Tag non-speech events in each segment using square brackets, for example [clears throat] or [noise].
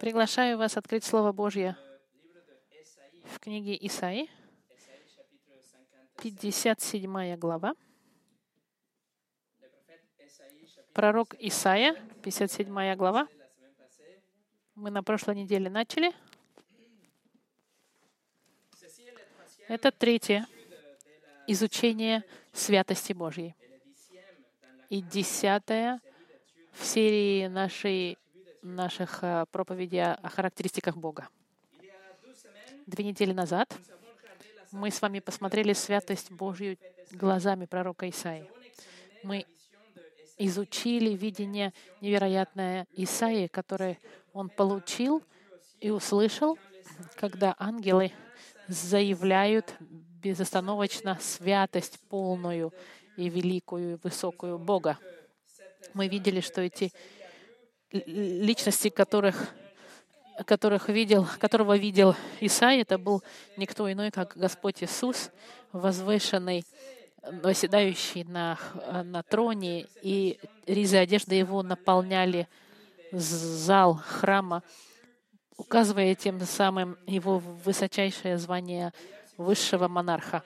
Приглашаю вас открыть Слово Божье в книге Исаи, 57 глава. Пророк Исаия, 57 глава. Мы на прошлой неделе начали. Это третье изучение святости Божьей. И десятое в серии нашей, наших э, проповедей о характеристиках Бога. Две недели назад мы с вами посмотрели святость Божью глазами пророка Исаи. Мы изучили видение невероятное Исаии, которое он получил и услышал, когда ангелы заявляют безостановочно святость полную и великую, и высокую Бога. Мы видели, что эти личности, которых, которых видел, которого видел Исаия, это был никто иной, как Господь Иисус, возвышенный, восседающий на, на троне, и ризы одежды его наполняли зал храма, указывая тем самым его высочайшее звание высшего монарха.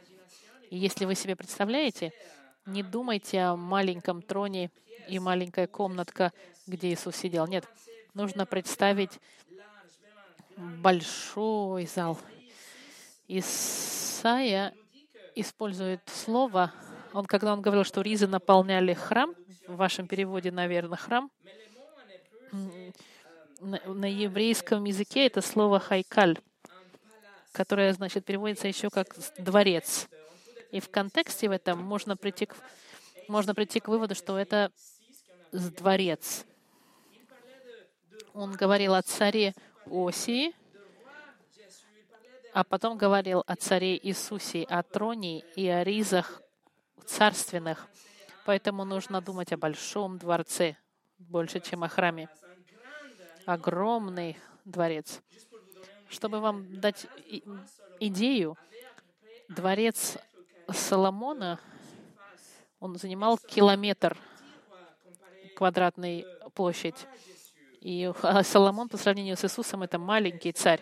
И если вы себе представляете, не думайте о маленьком троне и маленькая комнатка, где Иисус сидел. Нет, нужно представить большой зал. Исайя использует слово, он, когда он говорил, что ризы наполняли храм, в вашем переводе, наверное, храм, на, на еврейском языке это слово хайкаль которое, значит, переводится еще как «дворец». И в контексте в этом можно прийти к, можно прийти к выводу, что это дворец. Он говорил о царе Осии, а потом говорил о царе Иисусе, о троне и о ризах царственных. Поэтому нужно думать о большом дворце, больше, чем о храме. Огромный дворец. Чтобы вам дать идею, дворец Соломона, он занимал километр квадратной площадь. И Соломон по сравнению с Иисусом это маленький царь,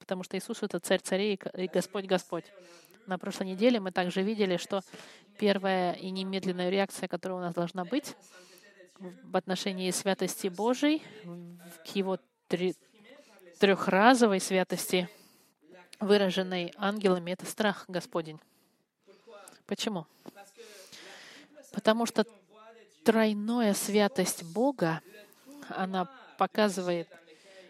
потому что Иисус это царь царей и Господь Господь. На прошлой неделе мы также видели, что первая и немедленная реакция, которая у нас должна быть в отношении святости Божией, к Его трехразовой святости, выраженной ангелами, это страх Господень. Почему? Потому что тройная святость Бога, она показывает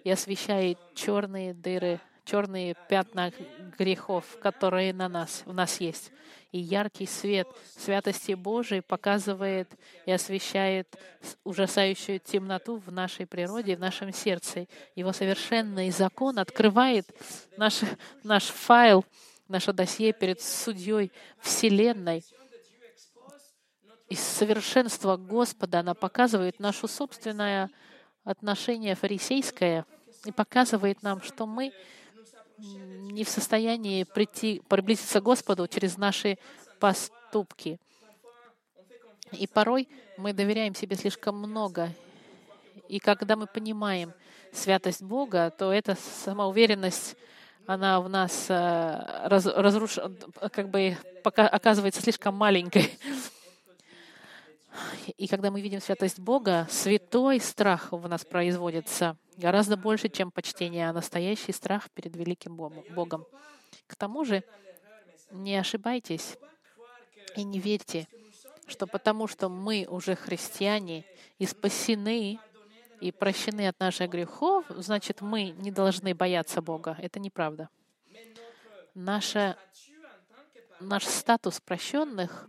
и освещает черные дыры черные пятна грехов, которые на нас, у нас есть. И яркий свет святости Божией показывает и освещает ужасающую темноту в нашей природе, в нашем сердце. Его совершенный закон открывает наш, наш файл, наше досье перед судьей Вселенной. И совершенство Господа, она показывает наше собственное отношение фарисейское и показывает нам, что мы не в состоянии прийти, приблизиться к Господу через наши поступки. И порой мы доверяем себе слишком много. И когда мы понимаем святость Бога, то эта самоуверенность, она в нас э, раз, разруш... как бы пока оказывается слишком маленькой. [laughs] И когда мы видим святость Бога, святой страх в нас производится гораздо больше, чем почтение, а настоящий страх перед великим Богом. К тому же, не ошибайтесь и не верьте, что потому что мы уже христиане и спасены и прощены от наших грехов, значит, мы не должны бояться Бога. Это неправда. Наша, наш статус прощенных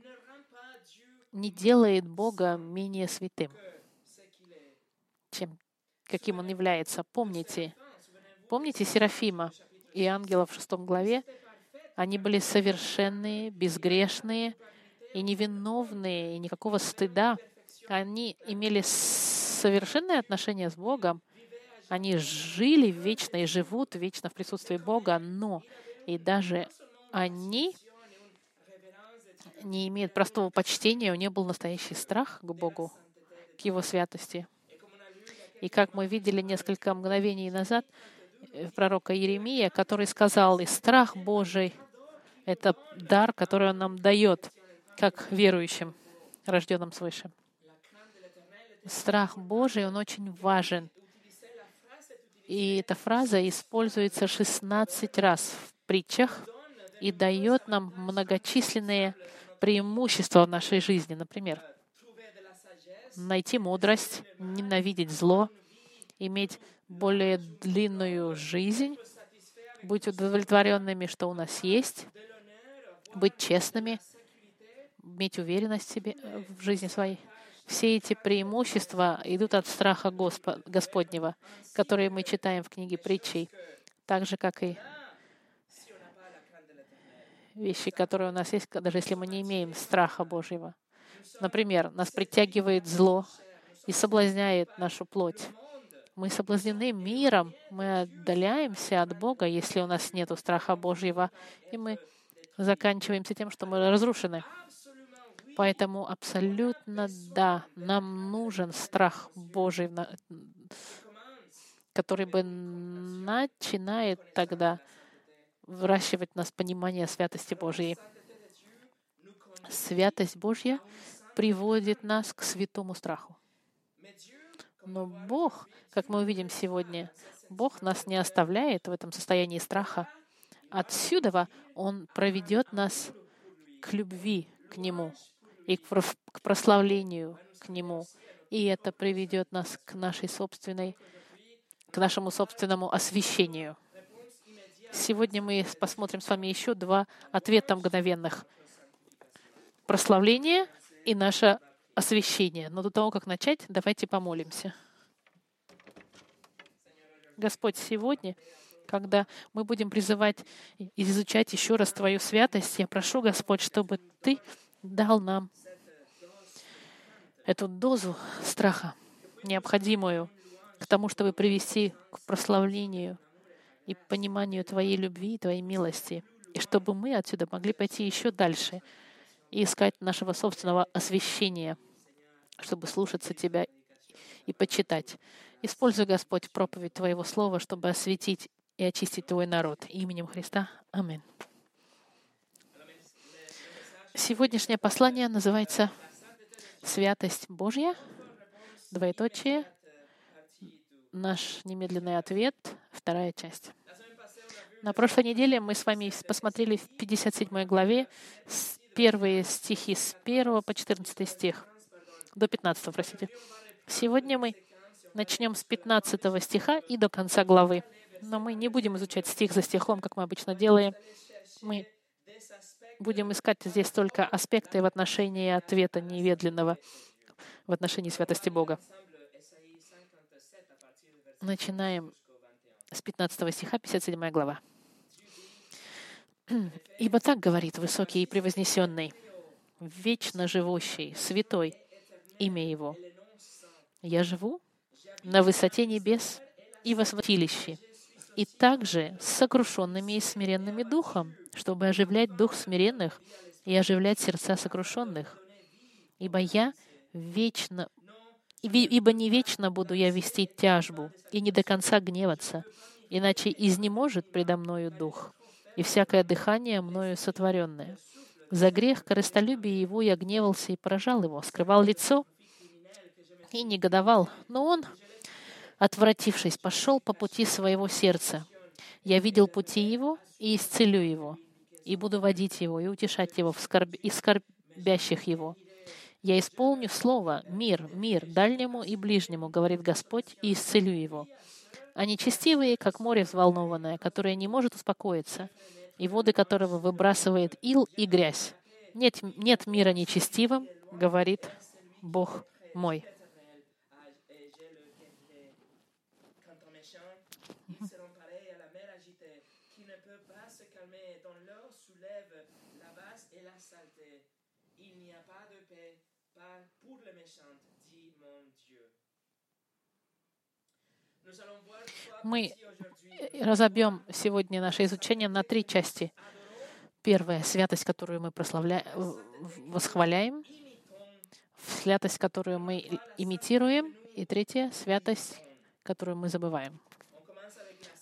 не делает Бога менее святым, чем каким он является. Помните, помните Серафима и ангелов в шестом главе? Они были совершенные, безгрешные и невиновные, и никакого стыда. Они имели совершенное отношение с Богом. Они жили вечно и живут вечно в присутствии Бога, но и даже они не имеет простого почтения, у нее был настоящий страх к Богу, к Его святости. И как мы видели несколько мгновений назад, э, пророка Иеремия, который сказал, и страх Божий — это дар, который Он нам дает, как верующим, рожденным свыше. Страх Божий, он очень важен. И эта фраза используется 16 раз в притчах и дает нам многочисленные преимущества в нашей жизни. Например, найти мудрость, ненавидеть зло, иметь более длинную жизнь, быть удовлетворенными, что у нас есть, быть честными, иметь уверенность в себе в жизни своей. Все эти преимущества идут от страха Госпо- Господнего, которые мы читаем в книге притчей, так же, как и вещи, которые у нас есть, даже если мы не имеем страха Божьего. Например, нас притягивает зло и соблазняет нашу плоть. Мы соблазнены миром, мы отдаляемся от Бога, если у нас нет страха Божьего, и мы заканчиваемся тем, что мы разрушены. Поэтому абсолютно да, нам нужен страх Божий, который бы начинает тогда выращивать в нас понимание святости Божьей. Святость Божья приводит нас к святому страху. Но Бог, как мы увидим сегодня, Бог нас не оставляет в этом состоянии страха. Отсюда Он проведет нас к любви к Нему и к прославлению к Нему. И это приведет нас к нашей собственной, к нашему собственному освящению. Сегодня мы посмотрим с вами еще два ответа мгновенных. Прославление и наше освящение. Но до того, как начать, давайте помолимся. Господь, сегодня, когда мы будем призывать и изучать еще раз Твою святость, я прошу, Господь, чтобы Ты дал нам эту дозу страха, необходимую к тому, чтобы привести к прославлению и пониманию Твоей любви и Твоей милости, и чтобы мы отсюда могли пойти еще дальше и искать нашего собственного освящения, чтобы слушаться Тебя и почитать. Используй, Господь, проповедь Твоего Слова, чтобы осветить и очистить Твой народ. Именем Христа. Аминь. Сегодняшнее послание называется «Святость Божья», двоеточие, наш немедленный ответ, вторая часть. На прошлой неделе мы с вами посмотрели в 57 главе первые стихи с 1 по 14 стих, до 15, простите. Сегодня мы начнем с 15 стиха и до конца главы. Но мы не будем изучать стих за стихом, как мы обычно делаем. Мы будем искать здесь только аспекты в отношении ответа неведленного в отношении святости Бога. Начинаем с 15 стиха, 57 глава. «Ибо так говорит высокий и превознесенный, вечно живущий, святой, имя Его. Я живу на высоте небес и во святилище, и также с сокрушенными и смиренными духом, чтобы оживлять дух смиренных и оживлять сердца сокрушенных. Ибо я вечно, ибо не вечно буду я вести тяжбу и не до конца гневаться, иначе изнеможет предо мною дух и всякое дыхание мною сотворенное. За грех корыстолюбия его я гневался и поражал его, скрывал лицо и негодовал. Но он, отвратившись, пошел по пути своего сердца. Я видел пути его и исцелю его, и буду водить его и утешать его в скорбящих его. Я исполню слово «мир, мир дальнему и ближнему», говорит Господь, и исцелю его. Они честивые, как море взволнованное, которое не может успокоиться, и воды которого выбрасывает ил и грязь. Нет, нет мира нечестивым, говорит Бог мой. Мы разобьем сегодня наше изучение на три части. Первая — святость, которую мы прославляем, восхваляем. Святость, которую мы имитируем. И третья — святость, которую мы забываем.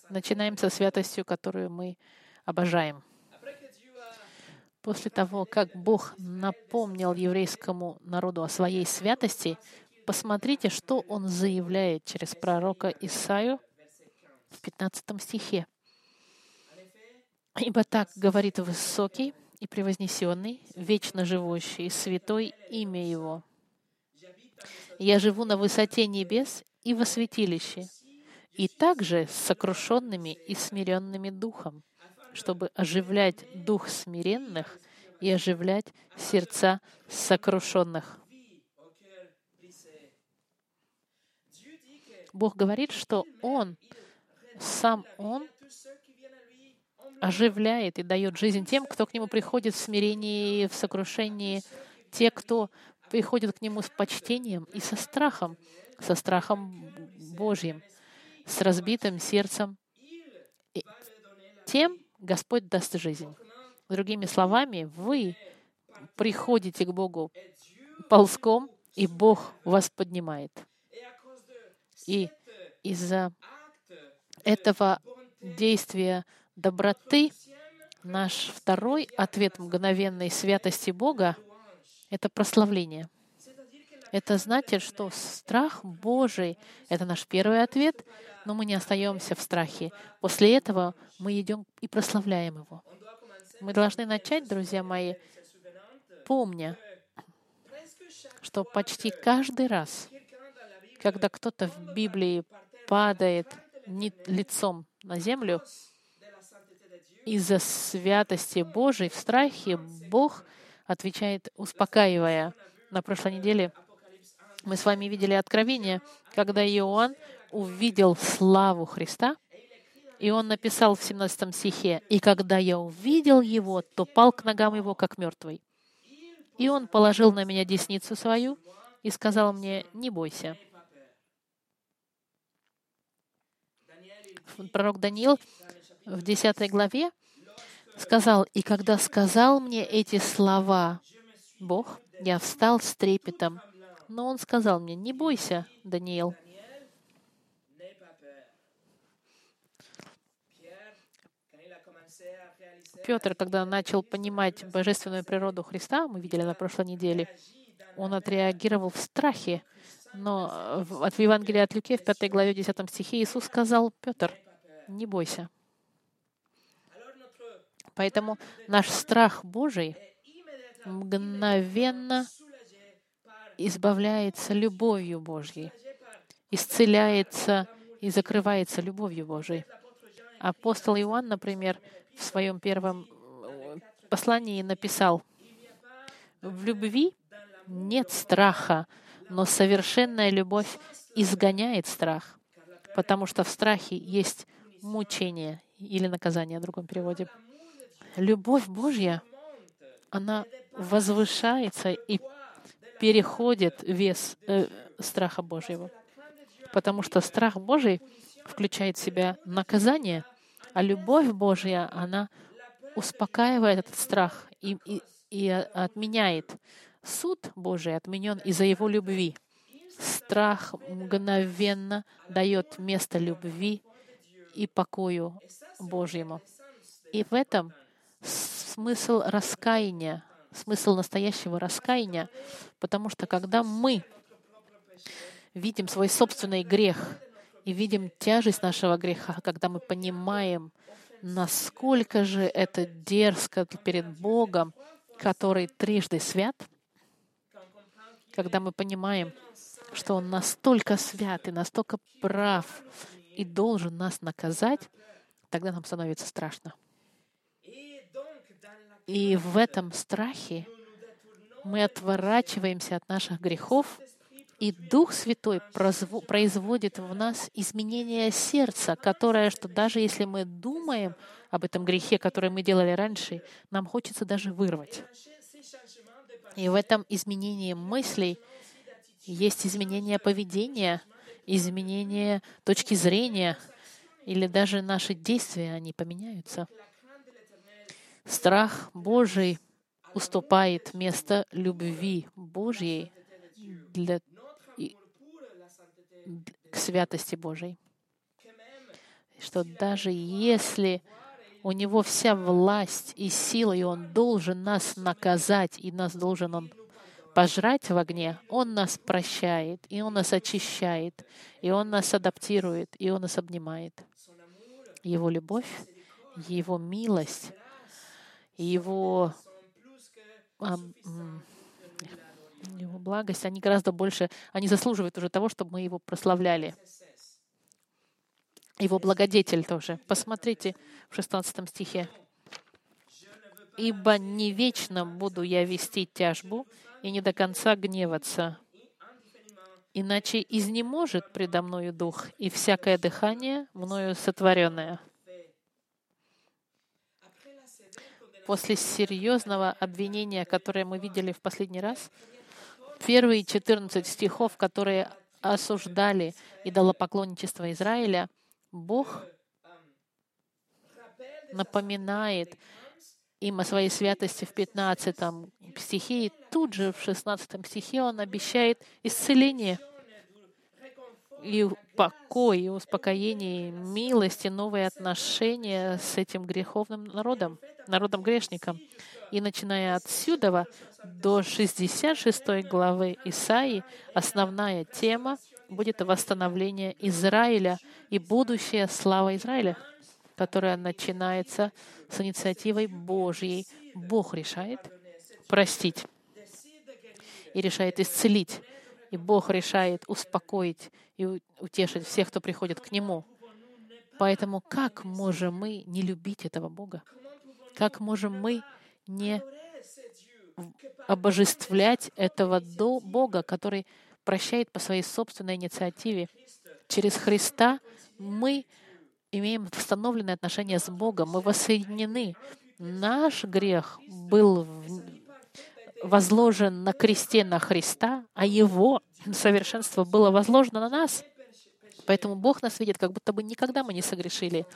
Начинаем со святостью, которую мы обожаем. После того, как Бог напомнил еврейскому народу о своей святости, посмотрите, что Он заявляет через пророка Исаию в 15 стихе. «Ибо так говорит высокий и превознесенный, вечно живущий, святой имя Его. Я живу на высоте небес и во святилище, и также с сокрушенными и смиренными духом, чтобы оживлять дух смиренных и оживлять сердца сокрушенных. Бог говорит, что Он, сам Он, оживляет и дает жизнь тем, кто к Нему приходит в смирении, в сокрушении, те, кто приходит к Нему с почтением и со страхом, со страхом Божьим, с разбитым сердцем. И тем Господь даст жизнь. Другими словами, вы приходите к Богу ползком, и Бог вас поднимает. И из-за этого действия доброты наш второй ответ мгновенной святости Бога — это прославление. Это значит, что страх Божий — это наш первый ответ, но мы не остаемся в страхе. После этого мы идем и прославляем Его. Мы должны начать, друзья мои, помня, что почти каждый раз, когда кто-то в Библии падает лицом на землю, из-за святости Божией в страхе Бог отвечает, успокаивая. На прошлой неделе мы с вами видели откровение, когда Иоанн увидел славу Христа, и он написал в 17 стихе, «И когда я увидел его, то пал к ногам его, как мертвый. И он положил на меня десницу свою и сказал мне, не бойся». Пророк Даниил в 10 главе сказал, «И когда сказал мне эти слова Бог, я встал с трепетом но он сказал мне, не бойся, Даниил. Петр, когда начал понимать божественную природу Христа, мы видели на прошлой неделе, он отреагировал в страхе. Но от Евангелия от Люке в 5 главе 10 стихе Иисус сказал, Петр, не бойся. Поэтому наш страх Божий мгновенно избавляется любовью Божьей, исцеляется и закрывается любовью Божьей. Апостол Иоанн, например, в своем первом э, послании написал, «В любви нет страха, но совершенная любовь изгоняет страх, потому что в страхе есть мучение или наказание в другом переводе. Любовь Божья, она возвышается и переходит вес э, страха Божьего. Потому что страх Божий включает в себя наказание, а любовь Божья, она успокаивает этот страх и, и, и отменяет. Суд Божий отменен из-за его любви. Страх мгновенно дает место любви и покою Божьему. И в этом смысл раскаяния, смысл настоящего раскаяния, потому что когда мы видим свой собственный грех и видим тяжесть нашего греха, когда мы понимаем, насколько же это дерзко перед Богом, который трижды свят, когда мы понимаем, что Он настолько свят и настолько прав и должен нас наказать, тогда нам становится страшно. И в этом страхе мы отворачиваемся от наших грехов, и Дух Святой производит в нас изменение сердца, которое, что даже если мы думаем об этом грехе, который мы делали раньше, нам хочется даже вырвать. И в этом изменении мыслей есть изменение поведения, изменение точки зрения, или даже наши действия, они поменяются. Страх Божий уступает место любви Божьей для, к святости Божией. Что даже если у него вся власть и сила, и он должен нас наказать, и нас должен он пожрать в огне, Он нас прощает, и Он нас очищает, и Он нас адаптирует, и Он нас обнимает. Его любовь, Его милость, Его, Его благость, они гораздо больше, они заслуживают уже того, чтобы мы Его прославляли. Его благодетель тоже. Посмотрите в 16 стихе. «Ибо не вечно буду я вести тяжбу, и не до конца гневаться. Иначе изнеможет предо мною дух и всякое дыхание мною сотворенное. После серьезного обвинения, которое мы видели в последний раз, первые 14 стихов, которые осуждали идолопоклонничество Израиля, Бог напоминает им о своей святости в 15 стихе, и тут же в 16 стихе он обещает исцеление и покой, и успокоение, и милость, и новые отношения с этим греховным народом, народом-грешником. И начиная отсюда до 66 главы Исаии, основная тема будет восстановление Израиля и будущая слава Израиля — которая начинается с инициативой Божьей. Бог решает простить и решает исцелить. И Бог решает успокоить и утешить всех, кто приходит к Нему. Поэтому как можем мы не любить этого Бога? Как можем мы не обожествлять этого Бога, который прощает по своей собственной инициативе? Через Христа мы имеем восстановленные отношения с Богом, мы воссоединены. Наш грех был возложен на кресте на Христа, а Его совершенство было возложено на нас. Поэтому Бог нас видит, как будто бы никогда мы не согрешили.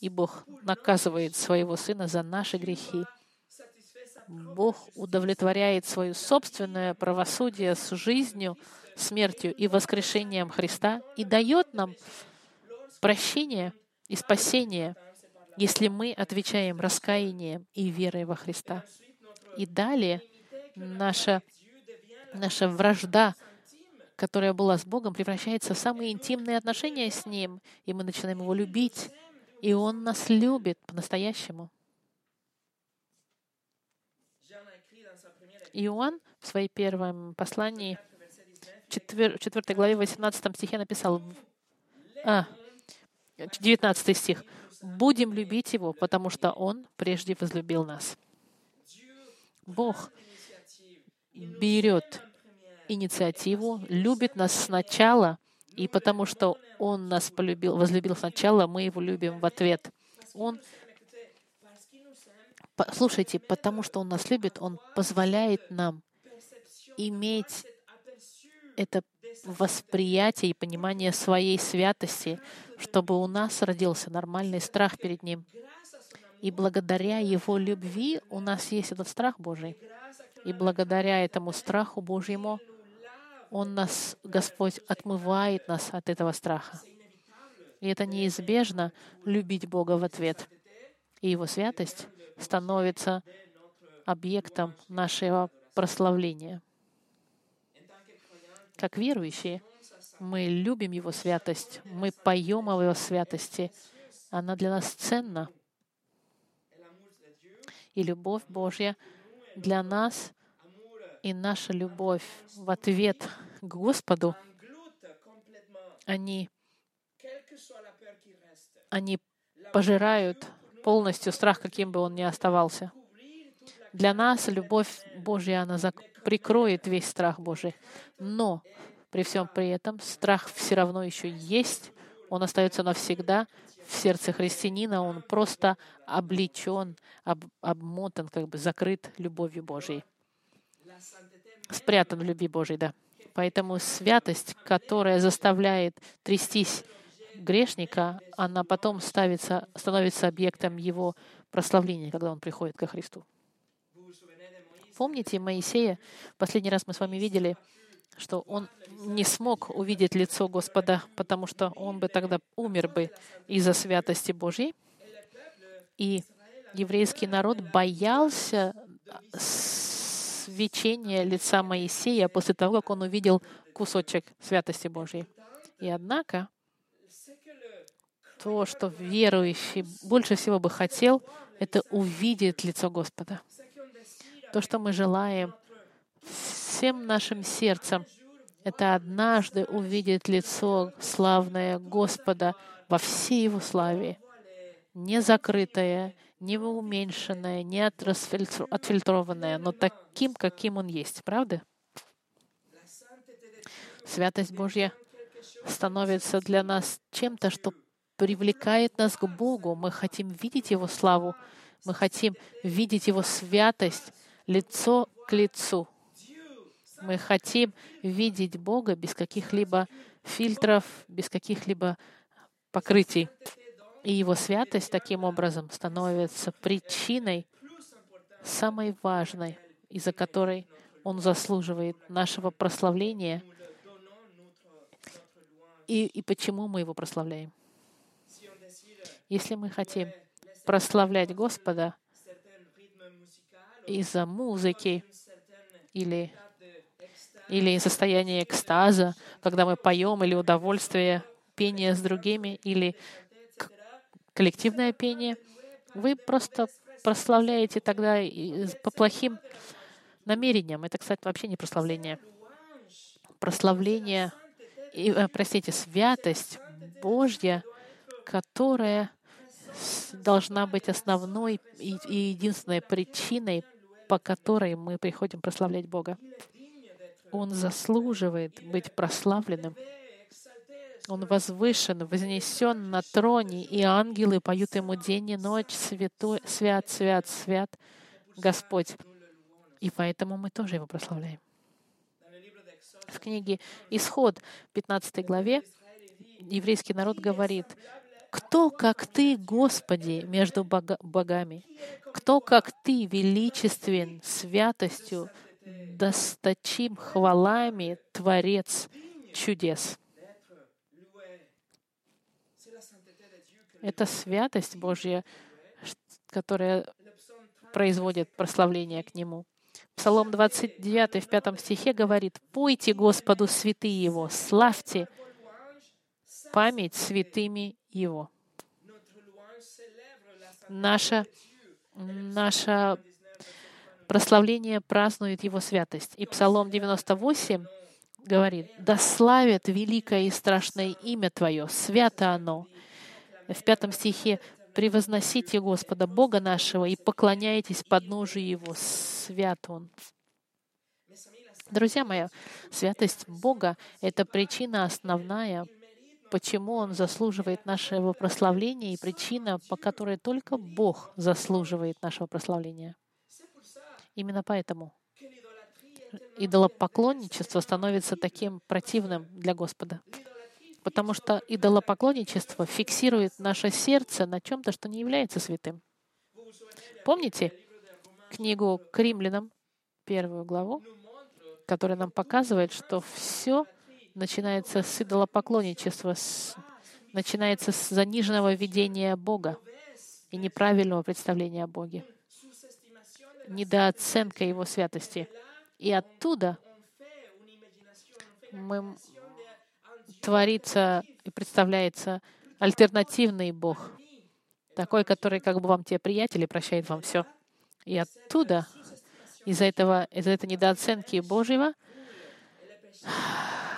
И Бог наказывает своего Сына за наши грехи. Бог удовлетворяет свое собственное правосудие с жизнью, смертью и воскрешением Христа и дает нам прощение — и спасение, если мы отвечаем раскаянием и верой во Христа. И далее наша, наша вражда, которая была с Богом, превращается в самые интимные отношения с Ним, и мы начинаем Его любить, и Он нас любит по-настоящему. Иоанн в своей первом послании, в 4, 4 главе 18 стихе написал, а, 19 стих. «Будем любить Его, потому что Он прежде возлюбил нас». Бог берет инициативу, любит нас сначала, и потому что Он нас полюбил, возлюбил сначала, мы Его любим в ответ. Он Слушайте, потому что Он нас любит, Он позволяет нам иметь это восприятие и понимание своей святости, чтобы у нас родился нормальный страх перед Ним. И благодаря Его любви у нас есть этот страх Божий. И благодаря этому страху Божьему Он нас, Господь, отмывает нас от этого страха. И это неизбежно любить Бога в ответ. И Его святость становится объектом нашего прославления. Как верующие, мы любим Его святость, мы поем о Его святости. Она для нас ценна. И любовь Божья для нас и наша любовь в ответ к Господу, они, они пожирают полностью страх, каким бы он ни оставался. Для нас любовь Божья, она прикроет весь страх Божий. Но при всем при этом страх все равно еще есть, он остается навсегда в сердце христианина, он просто облечен, об, обмотан, как бы закрыт любовью Божьей. Спрятан в любви Божьей, да. Поэтому святость, которая заставляет трястись грешника, она потом ставится, становится объектом его прославления, когда он приходит ко Христу. Помните Моисея? Последний раз мы с вами видели, что он не смог увидеть лицо Господа, потому что он бы тогда умер бы из-за святости Божьей. И еврейский народ боялся свечения лица Моисея после того, как он увидел кусочек святости Божьей. И однако то, что верующий больше всего бы хотел, это увидеть лицо Господа. То, что мы желаем всем нашим сердцем, это однажды увидеть лицо славное Господа во всей Его славе, не закрытое, не уменьшенное, не отфильтрованное, но таким, каким Он есть. Правда? Святость Божья становится для нас чем-то, что привлекает нас к Богу. Мы хотим видеть Его славу, мы хотим видеть Его святость лицо к лицу. Мы хотим видеть Бога без каких-либо фильтров, без каких-либо покрытий. И Его святость таким образом становится причиной самой важной, из-за которой Он заслуживает нашего прославления — и, и почему мы Его прославляем. Если мы хотим прославлять Господа из-за музыки или, или из состояния экстаза, когда мы поем, или удовольствие пения с другими, или коллективное пение, вы просто прославляете тогда по плохим намерениям. Это, кстати, вообще не прославление. Прославление и, э, простите, святость Божья, которая должна быть основной и, единственной причиной, по которой мы приходим прославлять Бога. Он заслуживает быть прославленным. Он возвышен, вознесен на троне, и ангелы поют ему день и ночь, святой, свят, свят, свят Господь. И поэтому мы тоже его прославляем в книге Исход, 15 главе, еврейский народ говорит, «Кто, как Ты, Господи, между богами? Кто, как Ты, величествен святостью, досточим хвалами, Творец чудес?» Это святость Божья, которая производит прославление к Нему. Псалом 29 в пятом стихе говорит, «Пойте Господу святые Его, славьте память святыми Его». Наше, наше прославление празднует Его святость. И Псалом 98 говорит, «Да славят великое и страшное имя Твое, свято оно». В пятом стихе превозносите Господа, Бога нашего, и поклоняйтесь подножию Его. Свят Он. Друзья мои, святость Бога — это причина основная, почему Он заслуживает нашего прославления, и причина, по которой только Бог заслуживает нашего прославления. Именно поэтому идолопоклонничество становится таким противным для Господа потому что идолопоклонничество фиксирует наше сердце на чем-то, что не является святым. Помните книгу к римлянам, первую главу, которая нам показывает, что все начинается с идолопоклонничества, с, начинается с заниженного видения Бога и неправильного представления о Боге, недооценка Его святости. И оттуда мы творится и представляется альтернативный Бог, такой, который как бы вам те приятели прощает вам все. И оттуда, из-за этого, из-за этой недооценки Божьего,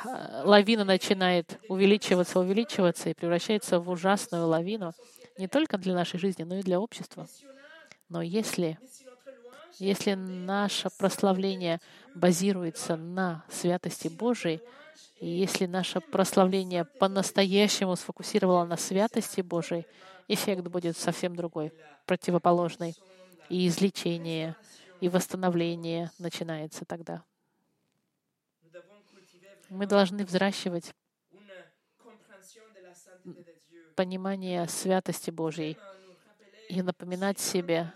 лавина начинает увеличиваться, увеличиваться и превращается в ужасную лавину не только для нашей жизни, но и для общества. Но если, если наше прославление базируется на святости Божией, и если наше прославление по-настоящему сфокусировало на святости Божией, эффект будет совсем другой, противоположный. И излечение, и восстановление начинается тогда. Мы должны взращивать понимание святости Божьей и напоминать себе.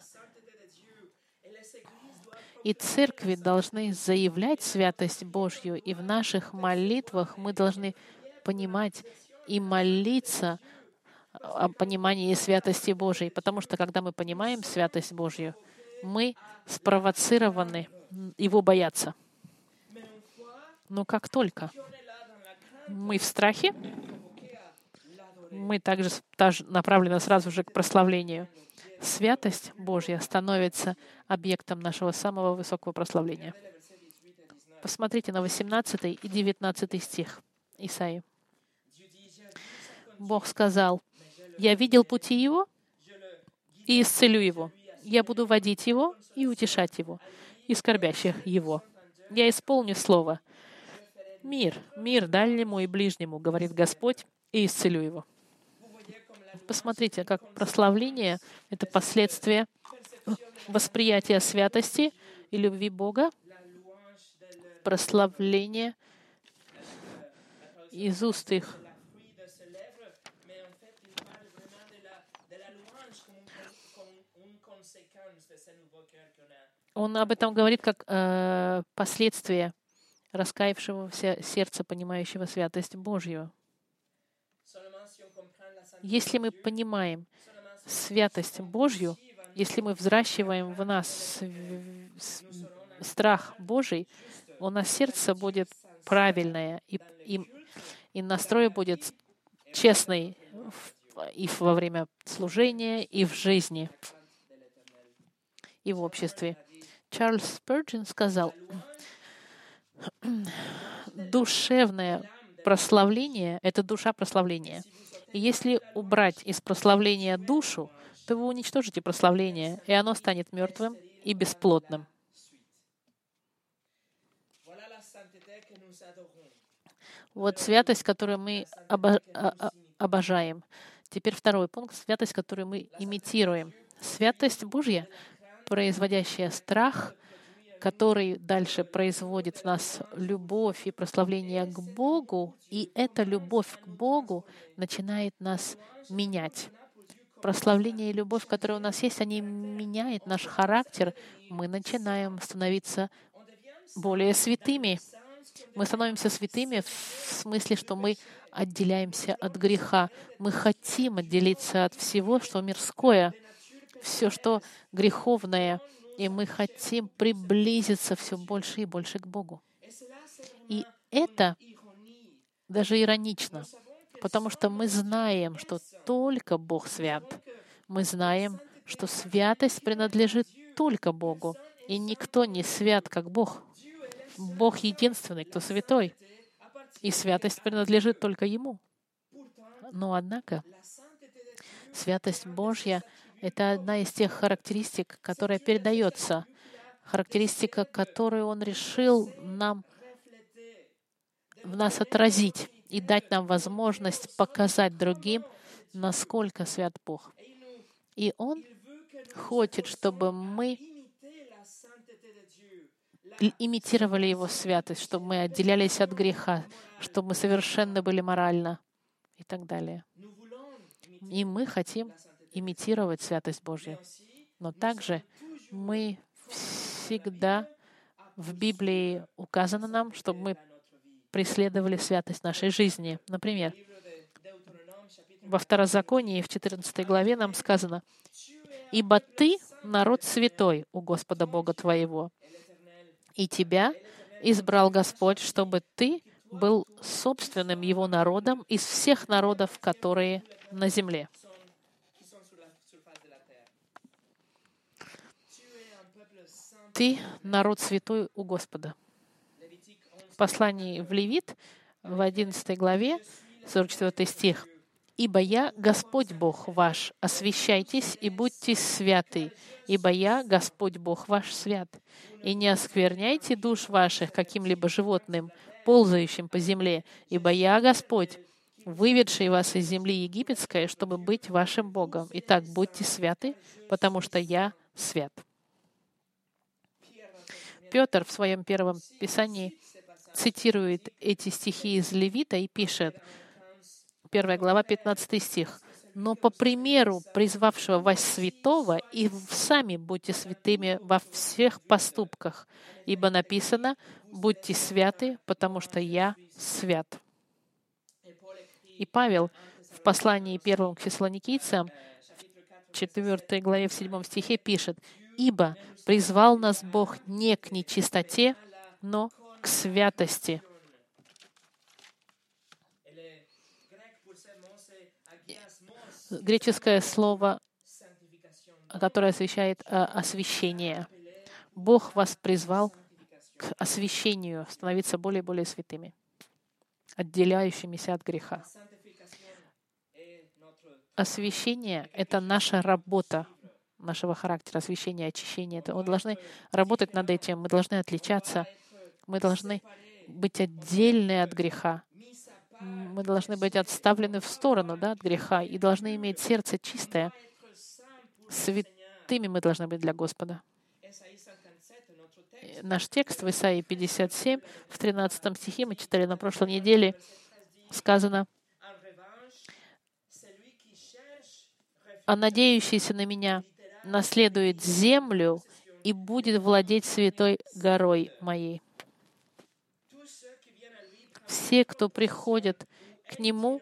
И церкви должны заявлять святость Божью, и в наших молитвах мы должны понимать и молиться о понимании святости Божьей, потому что когда мы понимаем святость Божью, мы спровоцированы Его бояться. Но как только мы в страхе, мы также направлены сразу же к прославлению. Святость Божья становится объектом нашего самого высокого прославления. Посмотрите на 18 и 19 стих Исаии. Бог сказал, «Я видел пути его и исцелю его. Я буду водить его и утешать его, и скорбящих его. Я исполню слово. Мир, мир дальнему и ближнему, говорит Господь, и исцелю его». Посмотрите, как прославление — это последствие восприятия святости и любви Бога, прославление из уст их. Он об этом говорит как э, последствие раскаявшегося сердца, понимающего святость Божью. Если мы понимаем святость Божью, если мы взращиваем в нас страх Божий, у нас сердце будет правильное, и, и, и настрой будет честный и во время служения, и в жизни, и в обществе. Чарльз Спurgeon сказал, [clears throat] душевное прославление — это душа прославления. И если убрать из прославления душу, то вы уничтожите прославление, и оно станет мертвым и бесплотным. Вот святость, которую мы обожаем. Теперь второй пункт — святость, которую мы имитируем. Святость Божья, производящая страх, который дальше производит в нас любовь и прославление к Богу, и эта любовь к Богу начинает нас менять. Прославление и любовь, которая у нас есть, они меняют наш характер. Мы начинаем становиться более святыми. Мы становимся святыми в смысле, что мы отделяемся от греха. Мы хотим отделиться от всего, что мирское, все, что греховное — и мы хотим приблизиться все больше и больше к Богу. И это даже иронично, потому что мы знаем, что только Бог свят. Мы знаем, что святость принадлежит только Богу, и никто не свят, как Бог. Бог единственный, кто святой, и святость принадлежит только Ему. Но однако святость Божья — это одна из тех характеристик, которая передается, характеристика, которую Он решил нам в нас отразить и дать нам возможность показать другим, насколько свят Бог. И Он хочет, чтобы мы имитировали Его святость, чтобы мы отделялись от греха, чтобы мы совершенно были морально и так далее. И мы хотим имитировать святость Божью. Но также мы всегда в Библии указано нам, чтобы мы преследовали святость нашей жизни. Например, во Второзаконии в 14 главе нам сказано, «Ибо ты народ святой у Господа Бога твоего, и тебя избрал Господь, чтобы ты был собственным Его народом из всех народов, которые на земле». Ты народ святой у Господа. В послании в Левит, в 11 главе, 44 стих. «Ибо я Господь Бог ваш, освящайтесь и будьте святы, ибо я Господь Бог ваш свят. И не оскверняйте душ ваших каким-либо животным, ползающим по земле, ибо я Господь, выведший вас из земли египетской, чтобы быть вашим Богом. Итак, будьте святы, потому что я свят». Петр в своем первом писании цитирует эти стихи из Левита и пишет, первая глава, 15 стих. но по примеру призвавшего вас святого, и сами будьте святыми во всех поступках, ибо написано, будьте святы, потому что я свят. И Павел в послании первому к фессалоникийцам, в 4 главе, в 7 стихе пишет, «Ибо призвал нас Бог не к нечистоте, но к святости». Греческое слово, которое освещает а, освящение. Бог вас призвал к освящению, становиться более и более святыми, отделяющимися от греха. Освящение — это наша работа нашего характера, освящение, очищение. Это мы должны работать над этим, мы должны отличаться, мы должны быть отдельны от греха. Мы должны быть отставлены в сторону да, от греха и должны иметь сердце чистое. Святыми мы должны быть для Господа. Наш текст в Исаии 57, в 13 стихе, мы читали на прошлой неделе, сказано, «А надеющийся на меня наследует землю и будет владеть святой горой моей». Все, кто приходит к Нему,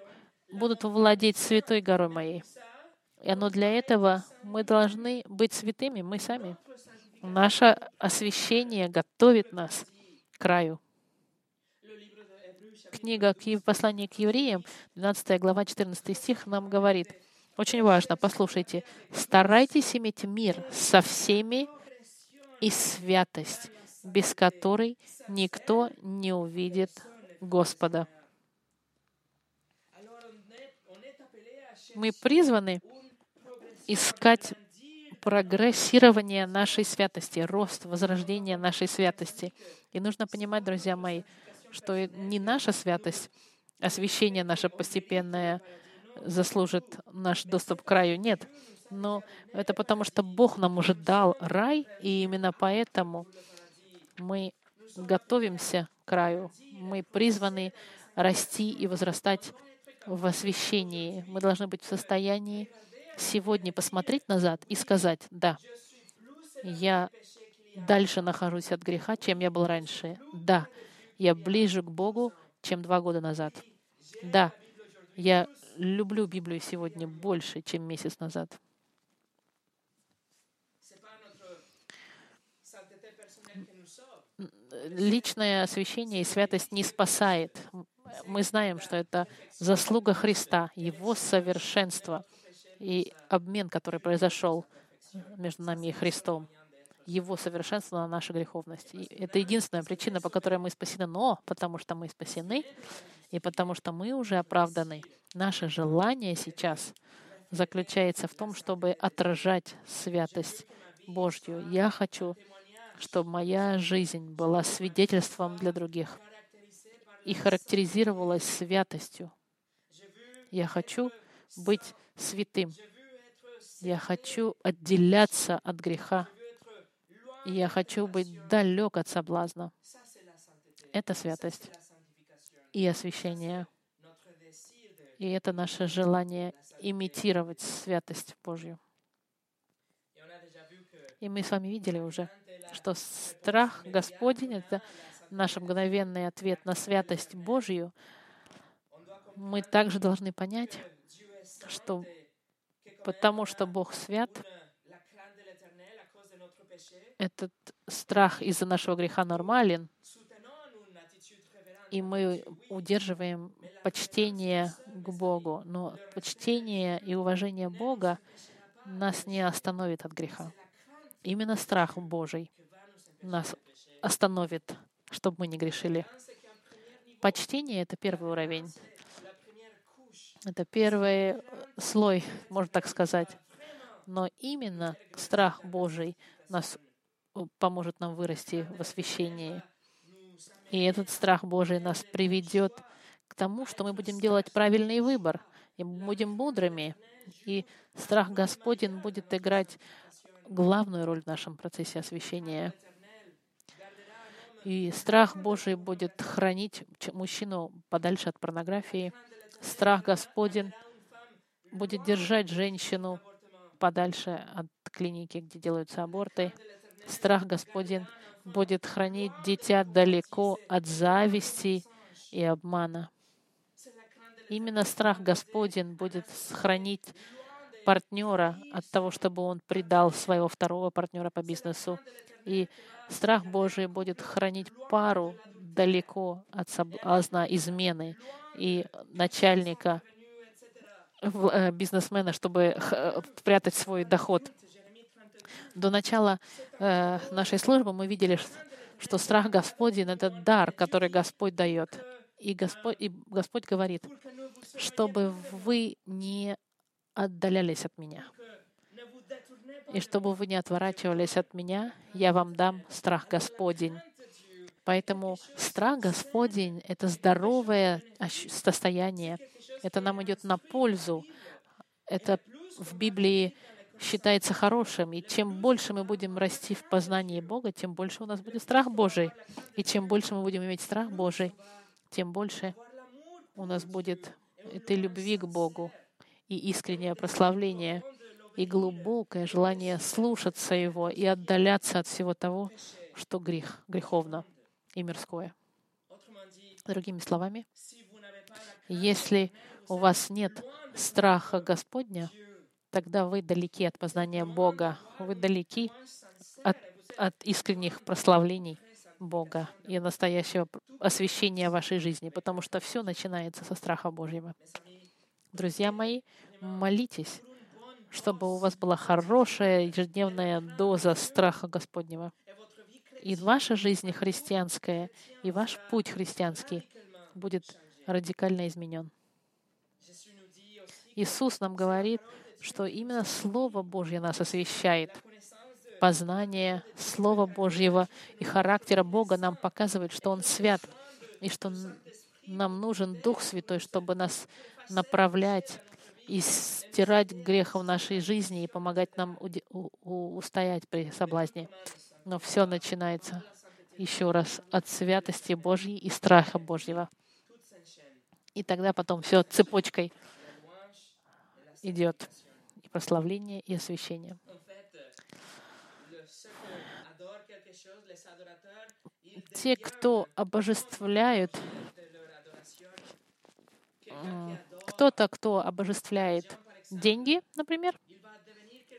будут владеть святой горой моей. И но для этого мы должны быть святыми, мы сами. Наше освящение готовит нас к краю. Книга послания к евреям, 12 глава, 14 стих, нам говорит, очень важно, послушайте, старайтесь иметь мир со всеми и святость, без которой никто не увидит Господа. Мы призваны искать прогрессирование нашей святости, рост, возрождение нашей святости. И нужно понимать, друзья мои, что не наша святость, освящение наше постепенное заслужит наш доступ к краю. Нет. Но это потому, что Бог нам уже дал рай, и именно поэтому мы готовимся к краю. Мы призваны расти и возрастать в освящении. Мы должны быть в состоянии сегодня посмотреть назад и сказать, да, я дальше нахожусь от греха, чем я был раньше. Да, я ближе к Богу, чем два года назад. Да, я люблю Библию сегодня больше, чем месяц назад. Личное освящение и святость не спасает. Мы знаем, что это заслуга Христа, Его совершенство и обмен, который произошел между нами и Христом. Его совершенство на нашу греховность. И это единственная причина, по которой мы спасены. Но потому что мы спасены, и потому что мы уже оправданы, наше желание сейчас заключается в том, чтобы отражать святость Божью. Я хочу, чтобы моя жизнь была свидетельством для других и характеризировалась святостью. Я хочу быть святым. Я хочу отделяться от греха. Я хочу быть далек от соблазна. Это святость и освящение. И это наше желание имитировать святость Божью. И мы с вами видели уже, что страх Господень — это наш мгновенный ответ на святость Божью. Мы также должны понять, что потому что Бог свят, этот страх из-за нашего греха нормален, и мы удерживаем почтение к Богу. Но почтение и уважение Бога нас не остановит от греха. Именно страх Божий нас остановит, чтобы мы не грешили. Почтение — это первый уровень. Это первый слой, можно так сказать. Но именно страх Божий нас поможет нам вырасти в освящении. И этот страх Божий нас приведет к тому, что мы будем делать правильный выбор, и будем мудрыми, и страх Господень будет играть главную роль в нашем процессе освящения. И страх Божий будет хранить мужчину подальше от порнографии. Страх Господень будет держать женщину подальше от клиники, где делаются аборты. Страх Господень будет хранить дитя далеко от зависти и обмана. Именно страх Господень будет хранить партнера от того, чтобы он предал своего второго партнера по бизнесу. И страх Божий будет хранить пару далеко от соблазна измены и начальника э, бизнесмена, чтобы прятать свой доход. До начала э, нашей службы мы видели, что страх Господень — это дар, который Господь дает. И Господь, и Господь говорит, чтобы вы не отдалялись от меня. И чтобы вы не отворачивались от меня, я вам дам страх Господень. Поэтому страх Господень — это здоровое состояние. Это нам идет на пользу. Это в Библии считается хорошим. И чем больше мы будем расти в познании Бога, тем больше у нас будет страх Божий. И чем больше мы будем иметь страх Божий, тем больше у нас будет этой любви к Богу и искреннее прославление, и глубокое желание слушаться Его и отдаляться от всего того, что грех, греховно и мирское. Другими словами, если у вас нет страха Господня, тогда вы далеки от познания Бога, вы далеки от, от искренних прославлений Бога и настоящего освящения вашей жизни, потому что все начинается со страха Божьего. Друзья мои, молитесь, чтобы у вас была хорошая ежедневная доза страха Господнего. И ваша жизнь христианская, и ваш путь христианский будет радикально изменен. Иисус нам говорит, что именно Слово Божье нас освещает — познание Слова Божьего и характера Бога нам показывает, что Он свят, и что нам нужен Дух Святой, чтобы нас направлять и стирать грех в нашей жизни и помогать нам устоять при соблазне. Но все начинается еще раз от святости Божьей и страха Божьего. И тогда потом все цепочкой идет прославление, и освящение. те, кто обожествляют, кто-то, кто обожествляет деньги, например,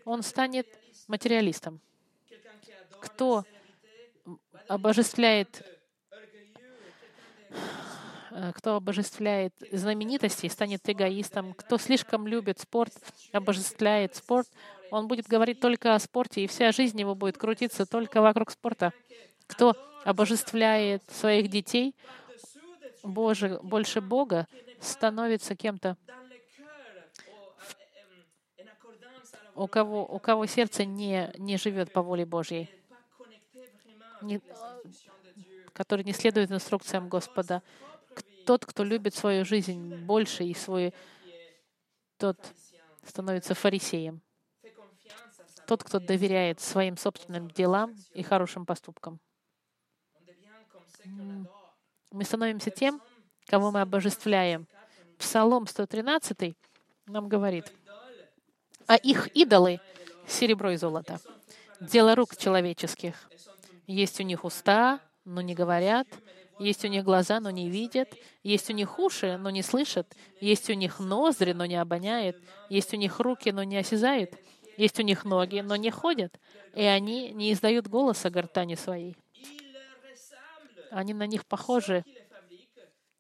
он станет материалистом. Кто обожествляет кто обожествляет знаменитости, станет эгоистом. Кто слишком любит спорт, обожествляет спорт, он будет говорить только о спорте, и вся жизнь его будет крутиться только вокруг спорта. Кто обожествляет своих детей Боже, больше Бога, становится кем-то, у кого, у кого сердце не, не живет по воле Божьей, не, который не следует инструкциям Господа. Тот, кто любит свою жизнь больше и свой, тот становится фарисеем. Тот, кто доверяет своим собственным делам и хорошим поступкам мы становимся тем, кого мы обожествляем. Псалом 113 нам говорит, а их идолы — серебро и золото, дело рук человеческих. Есть у них уста, но не говорят, есть у них глаза, но не видят, есть у них уши, но не слышат, есть у них ноздри, но не обоняют, есть у них руки, но не осязают, есть у них ноги, но не ходят, и они не издают голоса гортани своей. Они на них похожи.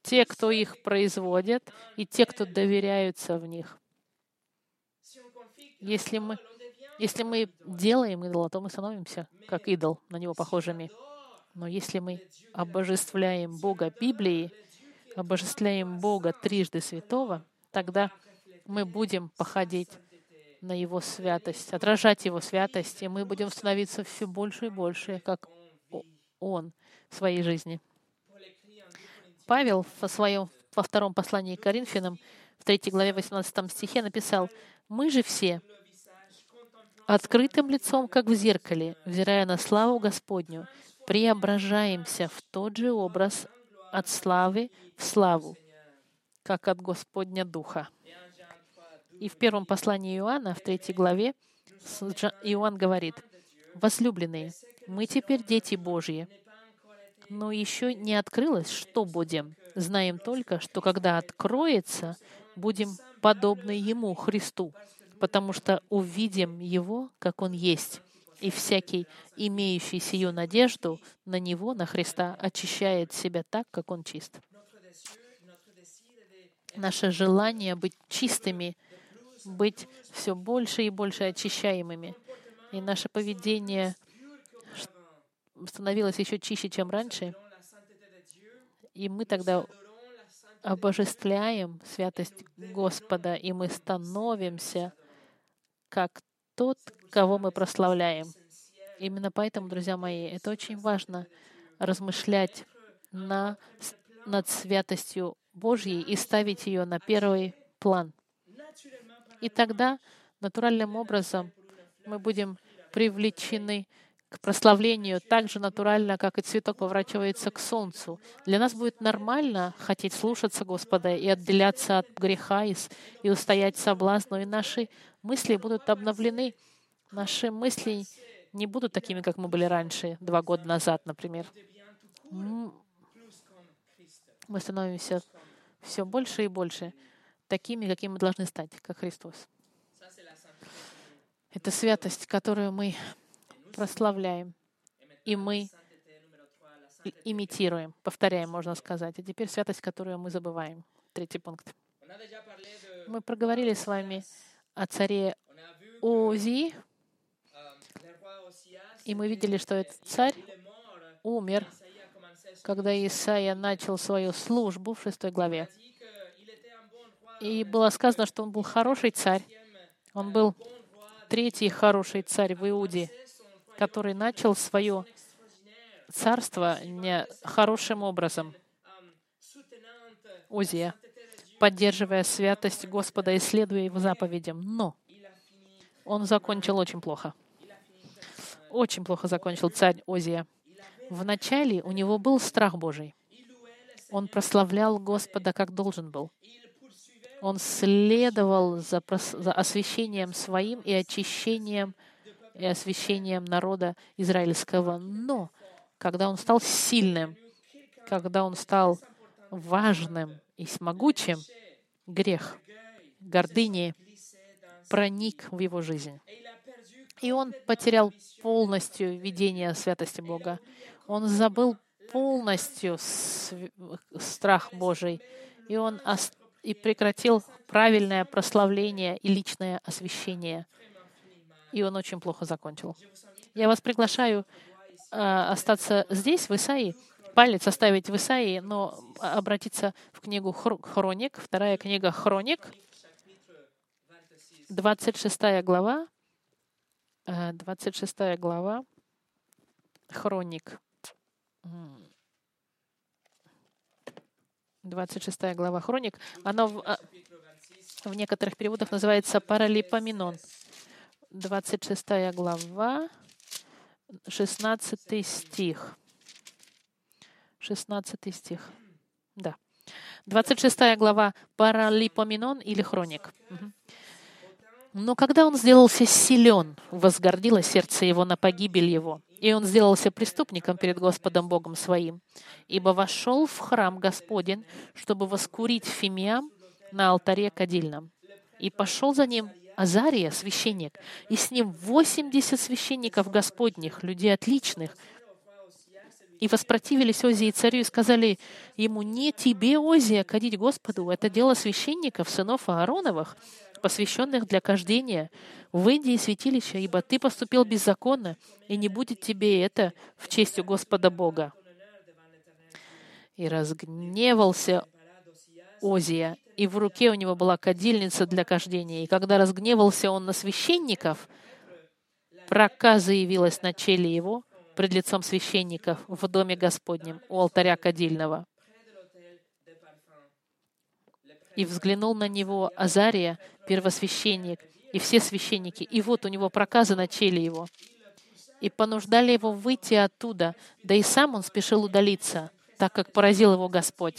Те, кто их производит, и те, кто доверяются в них. Если мы, если мы делаем идола, то мы становимся как идол, на него похожими. Но если мы обожествляем Бога Библии, обожествляем Бога трижды святого, тогда мы будем походить на Его святость, отражать Его святость, и мы будем становиться все больше и больше, как Он в своей жизни. Павел во, своем, во втором послании к Коринфянам, в 3 главе 18 стихе написал, «Мы же все, открытым лицом, как в зеркале, взирая на славу Господню, преображаемся в тот же образ от славы в славу, как от Господня Духа». И в первом послании Иоанна, в третьей главе, Иоанн говорит, «Возлюбленные, мы теперь дети Божьи, но еще не открылось, что будем. Знаем только, что когда откроется, будем подобны Ему, Христу, потому что увидим Его, как Он есть. И всякий, имеющий сию надежду на Него, на Христа, очищает себя так, как Он чист. Наше желание быть чистыми, быть все больше и больше очищаемыми. И наше поведение становилось еще чище, чем раньше. И мы тогда обожествляем святость Господа, и мы становимся как тот, кого мы прославляем. Именно поэтому, друзья мои, это очень важно размышлять на, над святостью Божьей и ставить ее на первый план. И тогда натуральным образом мы будем привлечены к прославлению так же натурально, как и цветок поворачивается к солнцу. Для нас будет нормально хотеть слушаться Господа и отделяться от греха и, устоять соблазну, и наши мысли будут обновлены. Наши мысли не будут такими, как мы были раньше, два года назад, например. Мы становимся все больше и больше такими, какими мы должны стать, как Христос. Это святость, которую мы прославляем, и мы имитируем, повторяем, можно сказать. А теперь святость, которую мы забываем. Третий пункт. Мы проговорили с вами о царе Ози, и мы видели, что этот царь умер, когда Исаия начал свою службу в шестой главе. И было сказано, что он был хороший царь. Он был третий хороший царь в Иуде который начал свое царство не хорошим образом. Узия, поддерживая святость Господа и следуя Его заповедям. Но он закончил очень плохо. Очень плохо закончил царь Озия. Вначале у него был страх Божий. Он прославлял Господа, как должен был. Он следовал за, за освящением своим и очищением и освящением народа израильского. Но когда он стал сильным, когда он стал важным и могучим, грех, гордыни проник в его жизнь. И он потерял полностью видение святости Бога. Он забыл полностью страх Божий. И он и прекратил правильное прославление и личное освящение — и он очень плохо закончил. Я вас приглашаю э, остаться здесь, в Исаии, палец оставить в Исаии, но обратиться в книгу Хроник, вторая книга Хроник, 26 глава, 26 э, глава, Хроник. 26 глава Хроник. Оно в, э, в некоторых переводах называется паралипоменон. 26 глава, 16 стих. 16 стих. Да. 26 глава Паралипоменон или Хроник. Но когда он сделался силен, возгордило сердце его на погибель его, и он сделался преступником перед Господом Богом своим, ибо вошел в храм Господень, чтобы воскурить фимиам на алтаре кадильном, и пошел за ним Азария, священник, и с ним 80 священников Господних, людей отличных, и воспротивились Озии царю и сказали ему, «Не тебе, Озия, кадить Господу, это дело священников, сынов Аароновых, посвященных для кождения. Выйди из святилища, ибо ты поступил беззаконно, и не будет тебе это в честь у Господа Бога». И разгневался Озия и в руке у него была кадильница для кождения. И когда разгневался он на священников, проказа явилась на челе его пред лицом священников в доме Господнем у алтаря кадильного. И взглянул на него Азария, первосвященник, и все священники, и вот у него проказа на челе его. И понуждали его выйти оттуда, да и сам он спешил удалиться, так как поразил его Господь.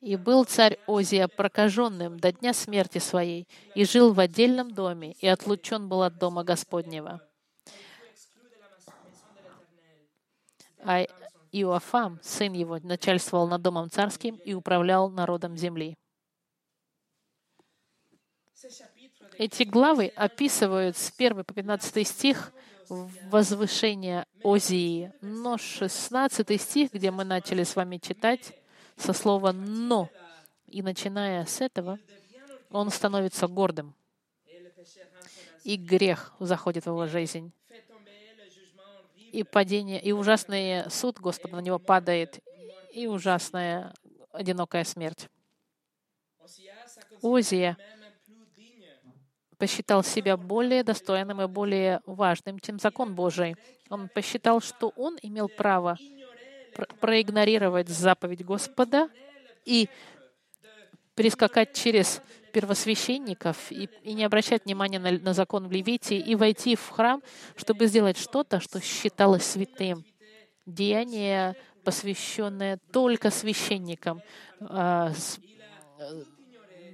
И был царь Озия прокаженным до дня смерти своей, и жил в отдельном доме, и отлучен был от дома Господнего. А Иоафам, сын его, начальствовал над домом царским и управлял народом земли. Эти главы описывают с 1 по 15 стих возвышение Озии, но 16 стих, где мы начали с вами читать, со слова «но», и начиная с этого, он становится гордым, и грех заходит в его жизнь и падение, и ужасный суд Господа на него падает, и ужасная одинокая смерть. Озия посчитал себя более достойным и более важным, чем закон Божий. Он посчитал, что он имел право проигнорировать заповедь Господа и перескакать через первосвященников и, и не обращать внимания на, на закон в Левите и войти в храм, чтобы сделать что-то, что считалось святым. Деяние, посвященное только священникам, э, с, э,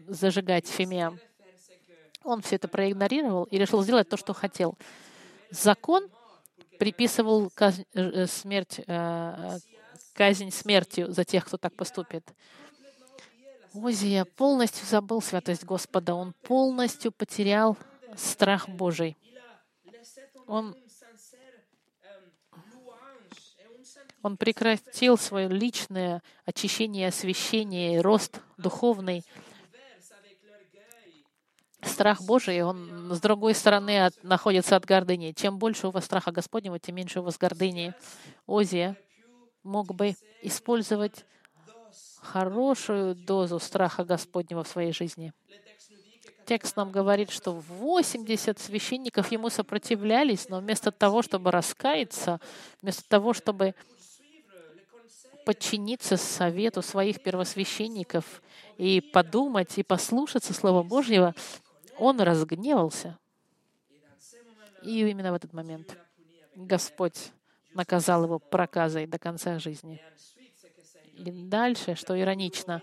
зажигать фимиам. Он все это проигнорировал и решил сделать то, что хотел. Закон приписывал казнь, э, смерть, э, казнь смертью за тех, кто так поступит. Озия полностью забыл святость Господа. Он полностью потерял страх Божий. Он, он прекратил свое личное очищение, освящение, рост духовный. Страх Божий, он с другой стороны от, находится от гордыни. Чем больше у вас страха Господнего, тем меньше у вас гордыни. Озия мог бы использовать хорошую дозу страха Господнего в своей жизни. Текст нам говорит, что 80 священников ему сопротивлялись, но вместо того, чтобы раскаяться, вместо того, чтобы подчиниться совету своих первосвященников и подумать и послушаться Слова Божьего, он разгневался. И именно в этот момент Господь наказал его проказой до конца жизни. И дальше, что иронично,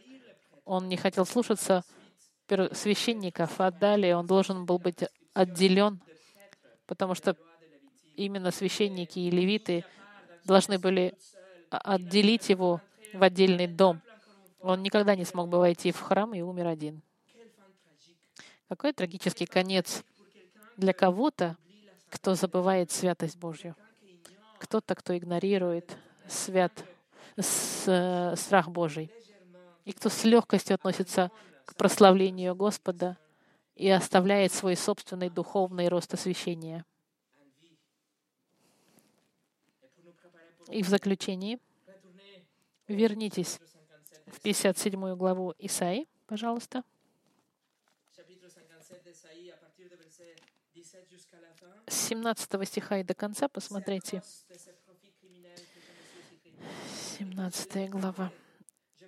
он не хотел слушаться священников, а далее он должен был быть отделен, потому что именно священники и левиты должны были отделить его в отдельный дом. Он никогда не смог бы войти в храм и умер один. Какой трагический конец для кого-то, кто забывает святость Божью. Кто-то, кто игнорирует свят страх Божий, и кто с легкостью относится к прославлению Господа и оставляет свой собственный духовный рост освящения. И в заключении вернитесь в 57 главу Исаи, пожалуйста. С 17 стиха и до конца посмотрите. 17 глава.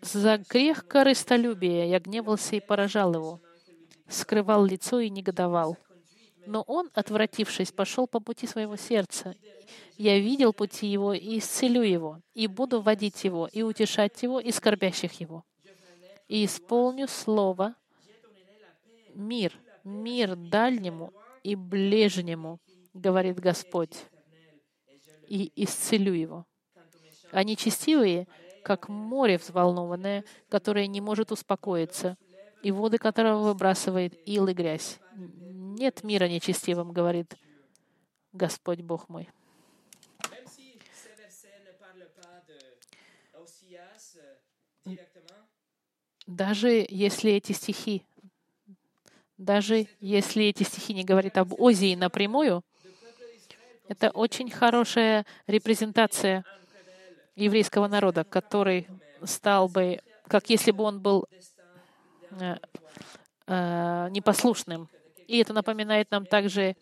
«За грех корыстолюбия я гневался и поражал его, скрывал лицо и негодовал. Но он, отвратившись, пошел по пути своего сердца. Я видел пути его и исцелю его, и буду водить его, и утешать его, и скорбящих его. И исполню слово мир, мир дальнему и ближнему, говорит Господь, и исцелю его. Они честивые, как море взволнованное, которое не может успокоиться, и воды которого выбрасывает ил и грязь. Нет мира нечестивым, говорит Господь Бог мой. Даже если эти стихи, даже если эти стихи не говорят об Озии напрямую, это очень хорошая репрезентация еврейского народа, который стал бы, как если бы он был э, э, непослушным. И это напоминает нам также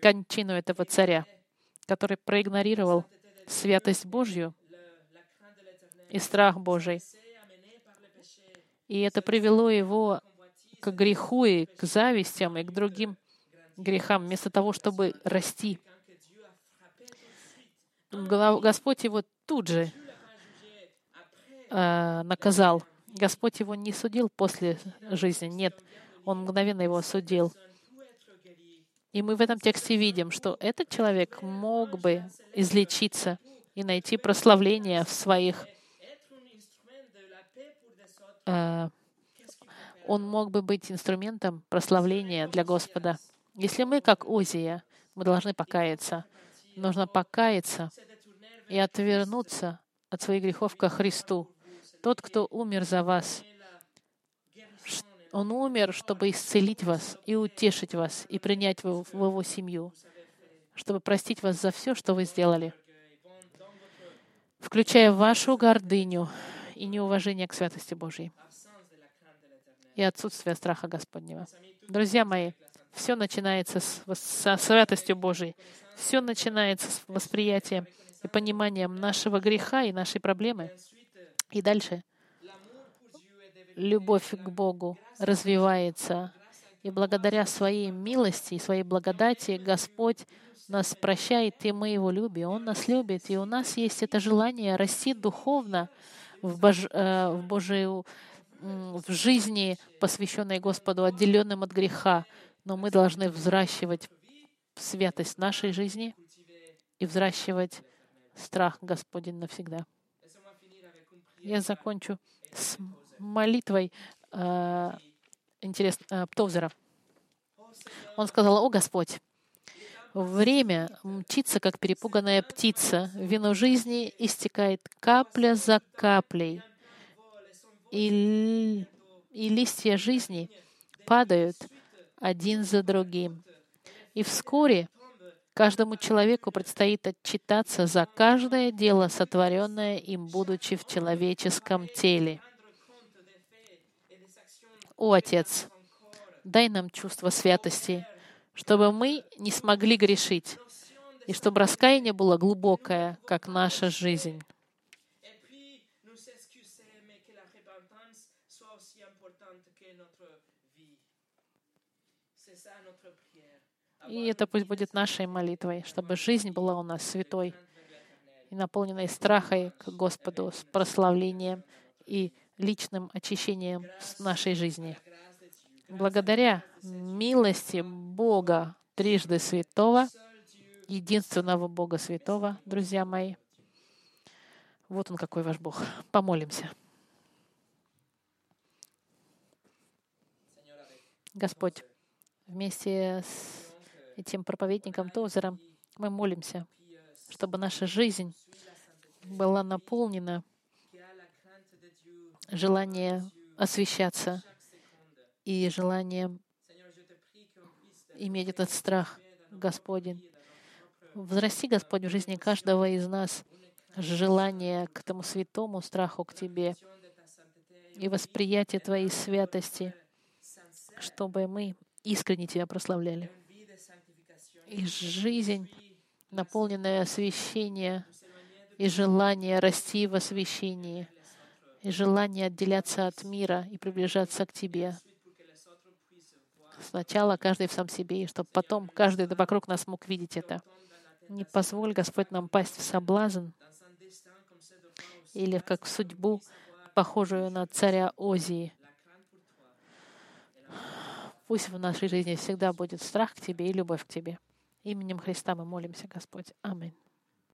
кончину этого царя, который проигнорировал святость Божью и страх Божий. И это привело его к греху и к завистям и к другим грехам, вместо того, чтобы расти. Господь его тут же э, наказал Господь его не судил после жизни, нет. Он мгновенно его судил. И мы в этом тексте видим, что этот человек мог бы излечиться и найти прославление в своих... Э, он мог бы быть инструментом прославления для Господа. Если мы, как Озия, мы должны покаяться. Нужно покаяться и отвернуться от своих грехов ко Христу. Тот, кто умер за вас, Он умер, чтобы исцелить вас и утешить вас, и принять в, Его семью, чтобы простить вас за все, что вы сделали, включая вашу гордыню и неуважение к святости Божьей и отсутствие страха Господнего. Друзья мои, все начинается с, со святостью Божией. Все начинается с восприятием и пониманием нашего греха и нашей проблемы. И дальше любовь к Богу развивается. И благодаря своей милости и своей благодати Господь нас прощает, и мы Его любим. Он нас любит, и у нас есть это желание расти духовно в, Бож... Э, в Божию в жизни, посвященной Господу, отделенным от греха. Но мы должны взращивать святость нашей жизни и взращивать страх Господень навсегда. Я закончу с молитвой э, интересно, э. Он сказал, «О Господь, время мчится, как перепуганная птица. Вино жизни истекает капля за каплей и, и листья жизни падают один за другим. И вскоре каждому человеку предстоит отчитаться за каждое дело, сотворенное им, будучи в человеческом теле. О, Отец, дай нам чувство святости, чтобы мы не смогли грешить, и чтобы раскаяние было глубокое, как наша жизнь. И это пусть будет нашей молитвой, чтобы жизнь была у нас святой и наполненной страхой к Господу, с прославлением и личным очищением нашей жизни. Благодаря милости Бога трижды святого, единственного Бога святого, друзья мои, вот он какой ваш Бог. Помолимся. Господь, вместе с этим проповедником Тозером, мы молимся, чтобы наша жизнь была наполнена желанием освещаться и желанием иметь этот страх, Господень. Возрасти, Господь, в жизни каждого из нас желание к тому святому страху к Тебе и восприятие Твоей святости, чтобы мы искренне Тебя прославляли и жизнь, наполненная освящения, и желание расти в освящении, и желание отделяться от мира и приближаться к Тебе. Сначала каждый в сам себе, и чтобы потом каждый вокруг нас мог видеть это. Не позволь, Господь, нам пасть в соблазн или как в судьбу, похожую на царя Озии. Пусть в нашей жизни всегда будет страх к Тебе и любовь к Тебе. Именем Христа мы молимся, Господь. Аминь.